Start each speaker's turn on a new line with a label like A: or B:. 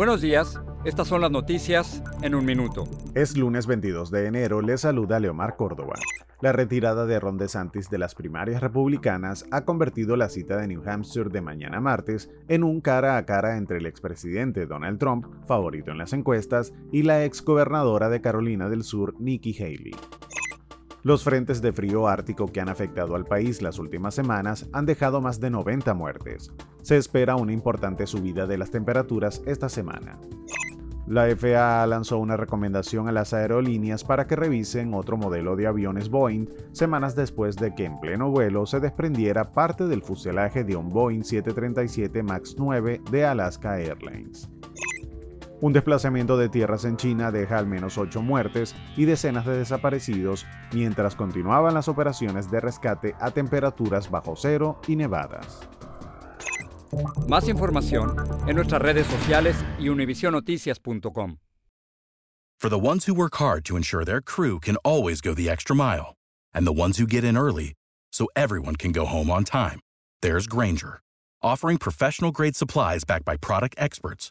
A: Buenos días, estas son las noticias en un minuto.
B: Es lunes 22 de enero, le saluda Leomar Córdoba. La retirada de Ron DeSantis de las primarias republicanas ha convertido la cita de New Hampshire de mañana martes en un cara a cara entre el expresidente Donald Trump, favorito en las encuestas, y la exgobernadora de Carolina del Sur, Nikki Haley. Los frentes de frío ártico que han afectado al país las últimas semanas han dejado más de 90 muertes. Se espera una importante subida de las temperaturas esta semana. La FAA lanzó una recomendación a las aerolíneas para que revisen otro modelo de aviones Boeing semanas después de que en pleno vuelo se desprendiera parte del fuselaje de un Boeing 737 MAX 9 de Alaska Airlines. Un desplazamiento de tierras en China deja al menos ocho muertes y decenas de desaparecidos mientras continuaban las operaciones de rescate a temperaturas bajo cero y nevadas.
A: Más información en nuestras redes sociales y univisionoticias.com.
C: For the ones who work hard to ensure their crew can always go the extra mile, and the ones who get in early so everyone can go home on time, there's Granger, offering professional grade supplies backed by product experts